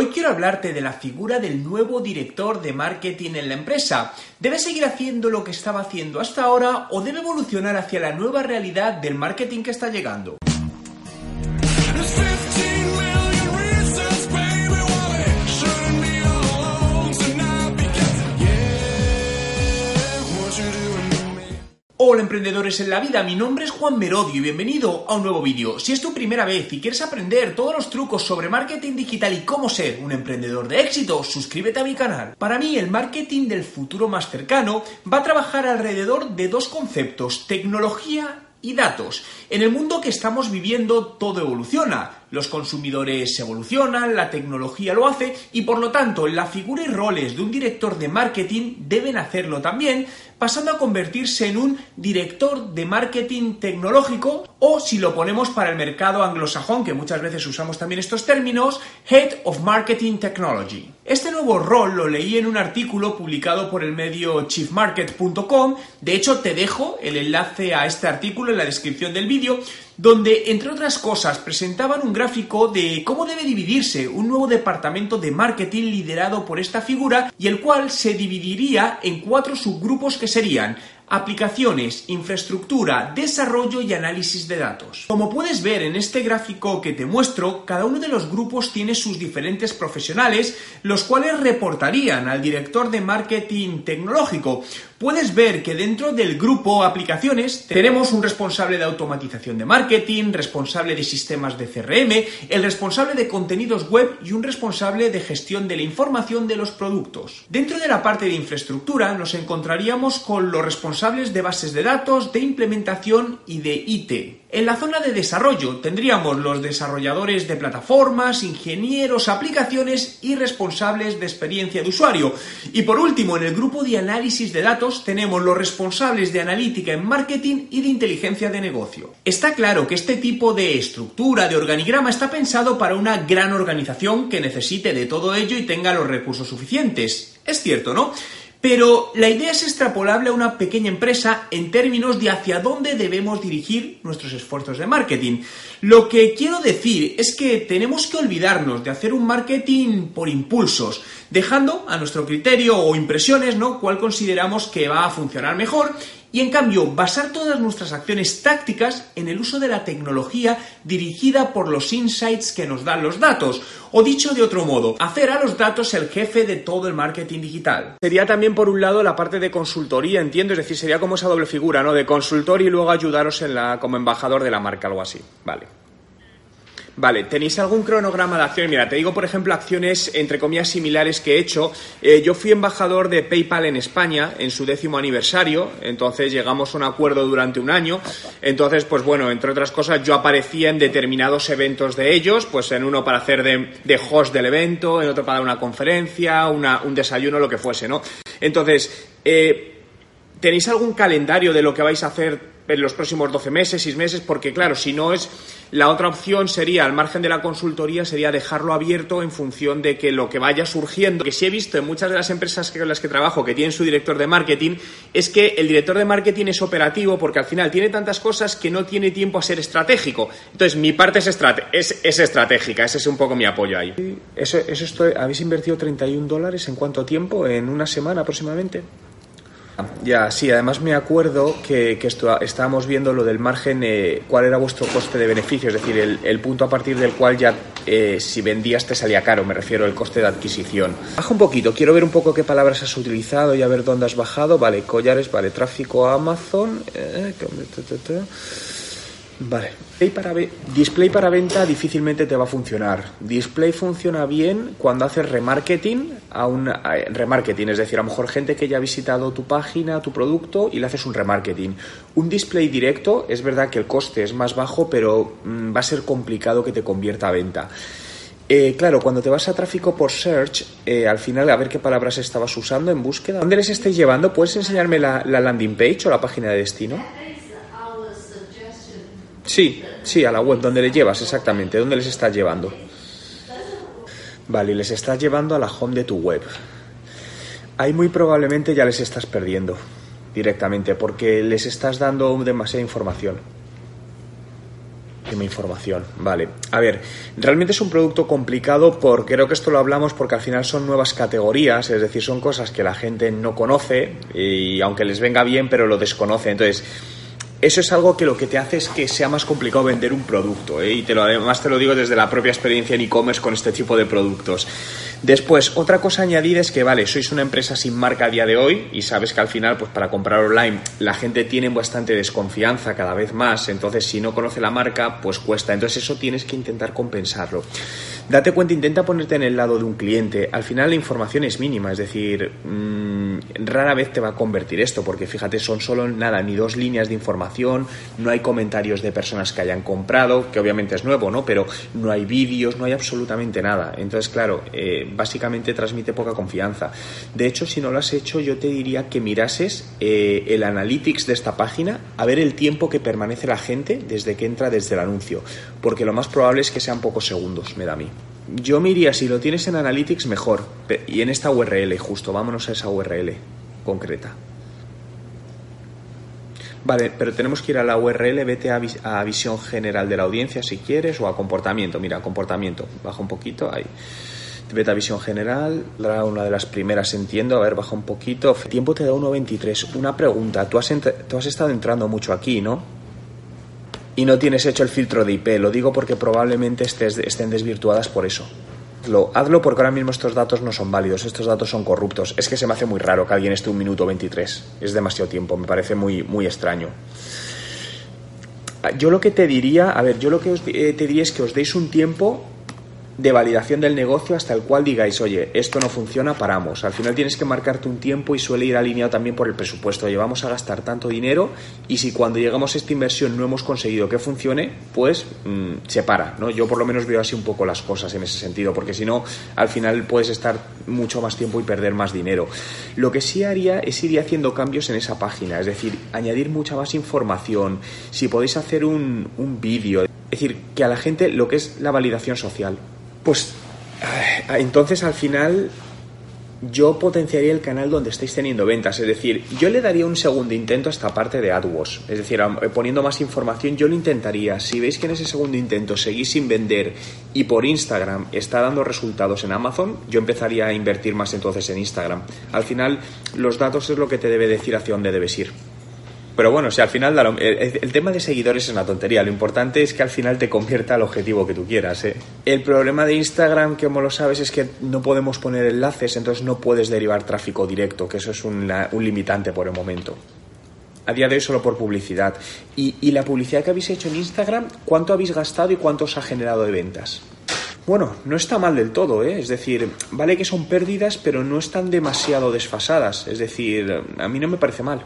Hoy quiero hablarte de la figura del nuevo director de marketing en la empresa. ¿Debe seguir haciendo lo que estaba haciendo hasta ahora o debe evolucionar hacia la nueva realidad del marketing que está llegando? Hola emprendedores en la vida, mi nombre es Juan Merodio y bienvenido a un nuevo vídeo. Si es tu primera vez y quieres aprender todos los trucos sobre marketing digital y cómo ser un emprendedor de éxito, suscríbete a mi canal. Para mí el marketing del futuro más cercano va a trabajar alrededor de dos conceptos, tecnología y datos. En el mundo que estamos viviendo todo evoluciona. Los consumidores evolucionan, la tecnología lo hace y por lo tanto la figura y roles de un director de marketing deben hacerlo también, pasando a convertirse en un director de marketing tecnológico o si lo ponemos para el mercado anglosajón, que muchas veces usamos también estos términos, Head of Marketing Technology. Este nuevo rol lo leí en un artículo publicado por el medio chiefmarket.com, de hecho te dejo el enlace a este artículo en la descripción del vídeo, donde, entre otras cosas, presentaban un gráfico de cómo debe dividirse un nuevo departamento de marketing liderado por esta figura y el cual se dividiría en cuatro subgrupos que serían aplicaciones, infraestructura, desarrollo y análisis de datos. Como puedes ver en este gráfico que te muestro, cada uno de los grupos tiene sus diferentes profesionales, los cuales reportarían al director de marketing tecnológico. Puedes ver que dentro del grupo aplicaciones tenemos un responsable de automatización de marketing, responsable de sistemas de CRM, el responsable de contenidos web y un responsable de gestión de la información de los productos. Dentro de la parte de infraestructura nos encontraríamos con los responsables de bases de datos, de implementación y de IT. En la zona de desarrollo tendríamos los desarrolladores de plataformas, ingenieros, aplicaciones y responsables de experiencia de usuario. Y por último, en el grupo de análisis de datos tenemos los responsables de analítica en marketing y de inteligencia de negocio. Está claro que este tipo de estructura, de organigrama, está pensado para una gran organización que necesite de todo ello y tenga los recursos suficientes. Es cierto, ¿no? Pero la idea es extrapolable a una pequeña empresa en términos de hacia dónde debemos dirigir nuestros esfuerzos de marketing. Lo que quiero decir es que tenemos que olvidarnos de hacer un marketing por impulsos, dejando a nuestro criterio o impresiones, ¿no? cuál consideramos que va a funcionar mejor y en cambio basar todas nuestras acciones tácticas en el uso de la tecnología dirigida por los insights que nos dan los datos. O dicho de otro modo, hacer a los datos el jefe de todo el marketing digital. Sería también por un lado la parte de consultoría, entiendo, es decir, sería como esa doble figura, ¿no? De consultor y luego ayudaros en la, como embajador de la marca, algo así. Vale. Vale, ¿tenéis algún cronograma de acciones? Mira, te digo, por ejemplo, acciones entre comillas similares que he hecho. Eh, yo fui embajador de PayPal en España en su décimo aniversario, entonces llegamos a un acuerdo durante un año. Entonces, pues bueno, entre otras cosas, yo aparecía en determinados eventos de ellos, pues en uno para hacer de, host del evento, en otro para dar una conferencia, un desayuno, lo que fuese, ¿no? Entonces, eh, ¿tenéis algún calendario de lo que vais a hacer en los próximos 12 meses, 6 meses, porque claro, si no es la otra opción sería, al margen de la consultoría, sería dejarlo abierto en función de que lo que vaya surgiendo, que sí he visto en muchas de las empresas con las que trabajo que tienen su director de marketing, es que el director de marketing es operativo porque al final tiene tantas cosas que no tiene tiempo a ser estratégico. Entonces, mi parte es, es, estratégica, ese es un poco mi apoyo ahí. Eso, eso estoy, ¿Habéis invertido 31 dólares en cuánto tiempo? ¿En una semana aproximadamente? Ya, sí, además me acuerdo que, esto, estábamos viendo lo del margen, eh, cuál era vuestro coste de beneficio, es decir, el, punto a partir del cual ya eh, si vendías te salía caro, me refiero al coste de adquisición. Baja un poquito, quiero ver un poco qué palabras has utilizado y a ver dónde has bajado. Vale, collares, vale, tráfico a Amazon. Eh, Vale. Display para, venta difícilmente te va a funcionar. Display funciona bien cuando haces remarketing a un remarketing, es decir, a lo mejor gente que ya ha visitado tu página, tu producto y le haces un remarketing. Un display directo es verdad que el coste es más bajo, pero mm, va a ser complicado que te convierta a venta. Eh, claro, cuando te vas a tráfico por search, eh, al final a ver qué palabras estabas usando en búsqueda. ¿Dónde les estáis llevando? ¿Puedes enseñarme la, la landing page o la página de destino? Sí, sí, a la web, donde le llevas exactamente, ¿dónde les estás llevando? Vale, les estás llevando a la home de tu web. Ahí muy probablemente ya les estás perdiendo directamente porque les estás dando demasiada información. Dime información, vale. A ver, realmente es un producto complicado porque creo que esto lo hablamos porque al final son nuevas categorías, es decir, son cosas que la gente no conoce y aunque les venga bien, pero lo desconoce. Entonces, eso es algo que lo que te hace es que sea más complicado vender un producto. ¿eh? Y te lo, además te lo digo desde la propia experiencia en e-commerce con este tipo de productos. Después, otra cosa añadida es que, vale, sois una empresa sin marca a día de hoy y sabes que al final, pues para comprar online, la gente tiene bastante desconfianza cada vez más. Entonces, si no conoce la marca, pues cuesta. Entonces, eso tienes que intentar compensarlo. Date cuenta, intenta ponerte en el lado de un cliente. Al final, la información es mínima, es decir, mmm, rara vez te va a convertir esto, porque fíjate, son solo nada, ni dos líneas de información, no hay comentarios de personas que hayan comprado, que obviamente es nuevo, ¿no? Pero no hay vídeos, no hay absolutamente nada. Entonces, claro, eh, básicamente transmite poca confianza. De hecho, si no lo has hecho, yo te diría que mirases eh, el analytics de esta página a ver el tiempo que permanece la gente desde que entra desde el anuncio, porque lo más probable es que sean pocos segundos, me da a mí. Yo me iría, si lo tienes en Analytics, mejor. Y en esta URL, justo, vámonos a esa URL concreta. Vale, pero tenemos que ir a la URL, vete a, visión general de la audiencia si quieres, o a comportamiento. Mira, comportamiento, baja un poquito, ahí. Vete a visión general, una de las primeras entiendo, a ver, baja un poquito. El tiempo te da 1.23. Una pregunta, has, tú has estado entrando mucho aquí, ¿no? Y no tienes hecho el filtro de IP, lo digo porque probablemente estés, estén desvirtuadas por eso. Hazlo, hazlo porque ahora mismo estos datos no son válidos, estos datos son corruptos. Es que se me hace muy raro que alguien esté un minuto 23. Es demasiado tiempo, me parece muy, muy extraño. Yo lo que te diría, a ver, yo lo que os, eh, te diría es que os deis un tiempo de validación del negocio hasta el cual digáis, oye, esto no funciona, paramos. Al final tienes que marcarte un tiempo y suele ir alineado también por el presupuesto. Oye, vamos a gastar tanto dinero y si cuando llegamos a esta inversión no hemos conseguido que funcione, pues mmm, se para. ¿no? Yo por lo menos veo así un poco las cosas en ese sentido, porque si no, al final puedes estar mucho más tiempo y perder más dinero. Lo que sí haría es ir haciendo cambios en esa página, es decir, añadir mucha más información. Si podéis hacer un, un vídeo, es decir, que a la gente lo que es la validación social pues entonces al final yo potenciaría el canal donde estáis teniendo ventas. Es decir, yo le daría un segundo intento a esta parte de AdWords. Es decir, poniendo más información, yo lo intentaría. Si veis que en ese segundo intento seguís sin vender y por Instagram está dando resultados en Amazon, yo empezaría a invertir más entonces en Instagram. Al final, los datos es lo que te debe decir hacia dónde debes ir. Pero bueno, si al final el, tema de seguidores es una tontería. Lo importante es que al final te convierta al objetivo que tú quieras. ¿eh? El problema de Instagram, como lo sabes, es que no podemos poner enlaces, entonces no puedes derivar tráfico directo, que eso es un, limitante por el momento. A día de hoy solo por publicidad. Y, y la publicidad que habéis hecho en Instagram, ¿cuánto habéis gastado y cuánto os ha generado de ventas? Bueno, no está mal del todo, ¿eh? es decir, vale que son pérdidas, pero no están demasiado desfasadas, es decir, a mí no me parece mal.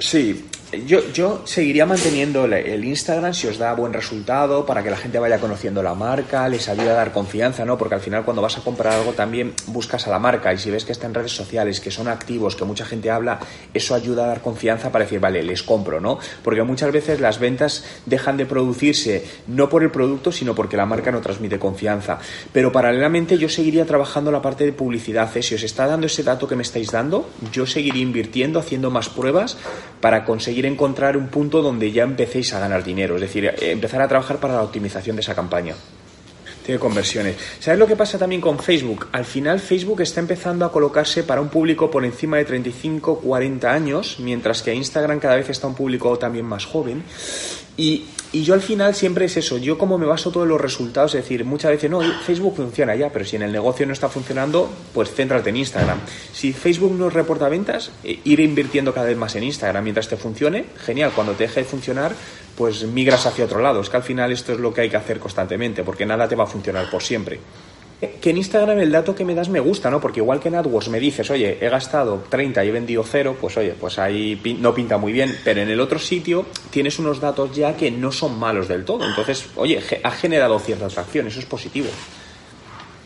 Sí, yo, yo seguiría manteniendo el Instagram si os da buen resultado para que la gente vaya conociendo la marca, les ayude a dar confianza, ¿no? Porque al final cuando vas a comprar algo también buscas a la marca y si ves que está en redes sociales, que son activos, que mucha gente habla, eso ayuda a dar confianza para decir, vale, les compro, ¿no? Porque muchas veces las ventas dejan de producirse no por el producto, sino porque la marca no transmite confianza. Pero paralelamente yo seguiría trabajando la parte de publicidad. ¿eh? Si os está dando ese dato que me estáis dando, yo seguiría invirtiendo, haciendo más pruebas para conseguir encontrar un punto donde ya empecéis a ganar dinero, es decir, eh, empezar a trabajar para la optimización de esa campaña. Tiene conversiones. ¿Sabes lo que pasa también con Facebook? Al final Facebook está empezando a colocarse para un público por encima de 35, 40 años, mientras que Instagram cada vez está un público también más joven. Y, y, yo al final siempre es eso, yo como me baso todos los resultados, es decir, muchas veces no, Facebook funciona ya, pero si en el negocio no está funcionando, pues céntrate en Instagram. Si Facebook no reporta ventas, ir invirtiendo cada vez más en Instagram mientras te funcione, genial, cuando te deje de funcionar, pues migras hacia otro lado. Es que al final esto es lo que hay que hacer constantemente, porque nada te va a funcionar por siempre que en Instagram el dato que me das me gusta, ¿no? Porque igual que en AdWords me dices, oye, he gastado 30 y he vendido cero, pues oye, pues ahí no pinta muy bien, pero en el otro sitio tienes unos datos ya que no son malos del todo. Entonces, oye, ha generado cierta atracción, eso es positivo.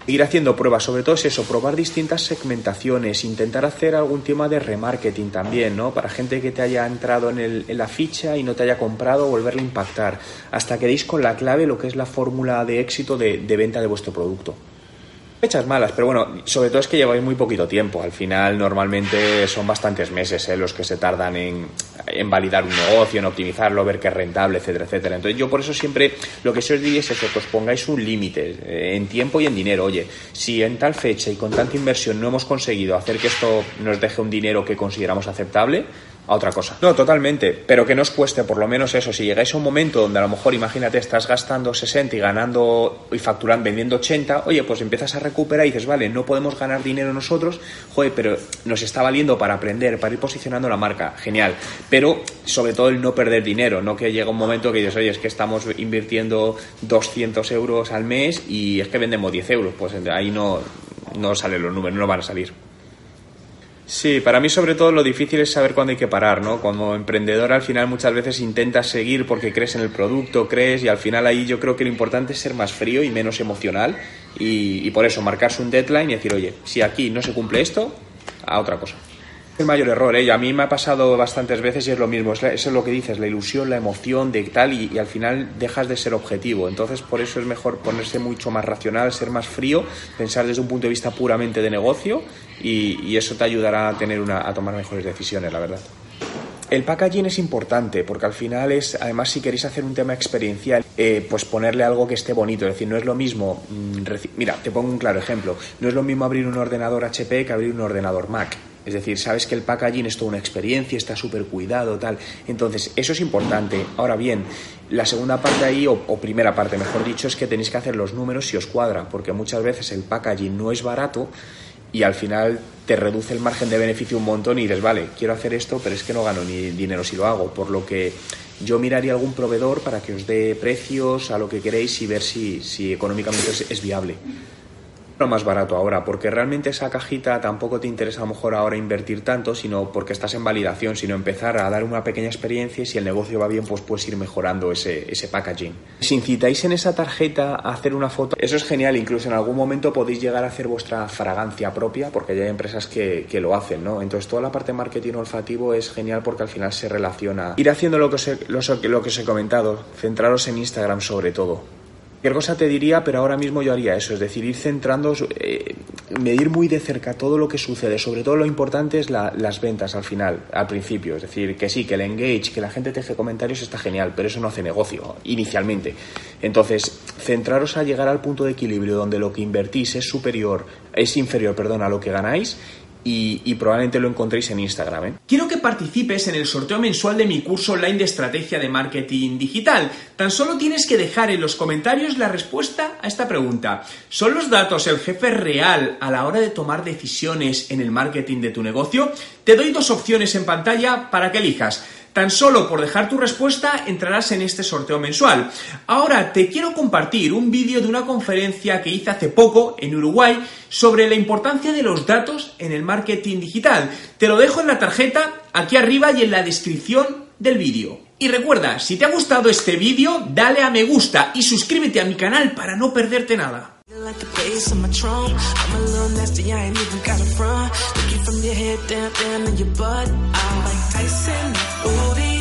ir haciendo pruebas, sobre todo es eso, probar distintas segmentaciones, intentar hacer algún tema de remarketing también, ¿no? Para gente que te haya entrado en, el, en la ficha y no te haya comprado, volverle a impactar, hasta que deis con la clave lo que es la fórmula de éxito de, de venta de vuestro producto fechas malas, pero bueno, sobre todo es que lleváis muy poquito tiempo. Al final, normalmente son bastantes meses ¿eh? los que se tardan en, en, validar un negocio, en optimizarlo, ver que es rentable, etcétera, etcétera. Entonces, yo por eso siempre lo que se os diría es eso, que os pongáis un límite eh, en tiempo y en dinero. Oye, si en tal fecha y con tanta inversión no hemos conseguido hacer que esto nos deje un dinero que consideramos aceptable, a otra cosa. No, totalmente, pero que no os cueste por lo menos eso. Si llegáis a un momento donde a lo mejor, imagínate, estás gastando 60 y ganando y facturando, vendiendo 80, oye, pues empiezas a recuperar y dices, vale, no podemos ganar dinero nosotros, joder, pero nos está valiendo para aprender, para ir posicionando la marca, genial. Pero sobre todo el no perder dinero, no que llega un momento que dices, oye, es que estamos invirtiendo 200 euros al mes y es que vendemos 10 euros, pues ahí no, no salen los números, no van a salir. Sí, para mí sobre todo lo difícil es saber cuándo hay que parar, ¿no? Como emprendedor al final muchas veces intentas seguir porque crees en el producto, crees y al final ahí yo creo que lo importante es ser más frío y menos emocional y, y por eso marcarse un deadline y decir, oye, si aquí no se cumple esto, a otra cosa el mayor error, ¿eh? A mí me ha pasado bastantes veces y es lo mismo, eso es lo que dices, la ilusión, la emoción de tal y, al final dejas de ser objetivo. Entonces por eso es mejor ponerse mucho más racional, ser más frío, pensar desde un punto de vista puramente de negocio y, eso te ayudará a, tener una, a tomar mejores decisiones, la verdad. El packaging es importante porque al final es, además si queréis hacer un tema experiencial, eh, pues ponerle algo que esté bonito. Es decir, no es lo mismo, mm, mira, te pongo un claro ejemplo, no es lo mismo abrir un ordenador HP que abrir un ordenador Mac. Es decir, sabes que el packaging es toda una experiencia, está súper cuidado, tal. Entonces, eso es importante. Ahora bien, la segunda parte ahí, o, primera parte, mejor dicho, es que tenéis que hacer los números si os cuadra, porque muchas veces el packaging no es barato y al final te reduce el margen de beneficio un montón y dices, vale, quiero hacer esto, pero es que no gano ni dinero si lo hago. Por lo que yo miraría algún proveedor para que os dé precios a lo que queréis y ver si, si económicamente es viable lo más barato ahora, porque realmente esa cajita tampoco te interesa a lo mejor ahora invertir tanto, sino porque estás en validación, sino empezar a dar una pequeña experiencia y si el negocio va bien, pues puedes ir mejorando ese, ese packaging. Si incitáis en esa tarjeta a hacer una foto, eso es genial, incluso en algún momento podéis llegar a hacer vuestra fragancia propia, porque ya hay empresas que, que lo hacen, ¿no? Entonces toda la parte de marketing olfativo es genial porque al final se relaciona. Ir haciendo lo que os he, lo que os he comentado, centraros en Instagram sobre todo Cualquier cosa te diría, pero ahora mismo yo haría eso, es decir, ir centrando, eh, medir muy de cerca todo lo que sucede. Sobre todo lo importante es las ventas al final, al principio. Es decir, que sí, que el engage, que la gente te deje comentarios está genial, pero eso no hace negocio inicialmente. Entonces, centraros a llegar al punto de equilibrio donde lo que invertís es superior, es inferior, perdón, a lo que ganáis y, probablemente lo encontréis en Instagram. ¿eh? Quiero que participes en el sorteo mensual de mi curso online de estrategia de marketing digital. Tan solo tienes que dejar en los comentarios la respuesta a esta pregunta. ¿Son los datos el jefe real a la hora de tomar decisiones en el marketing de tu negocio? Te doy dos opciones en pantalla para que elijas. Tan solo por dejar tu respuesta entrarás en este sorteo mensual. Ahora te quiero compartir un vídeo de una conferencia que hice hace poco en Uruguay sobre la importancia de los datos en el marketing digital. Te lo dejo en la tarjeta aquí arriba y en la descripción del vídeo. Y recuerda, si te ha gustado este vídeo, dale a me gusta y suscríbete a mi canal para no perderte nada. I send the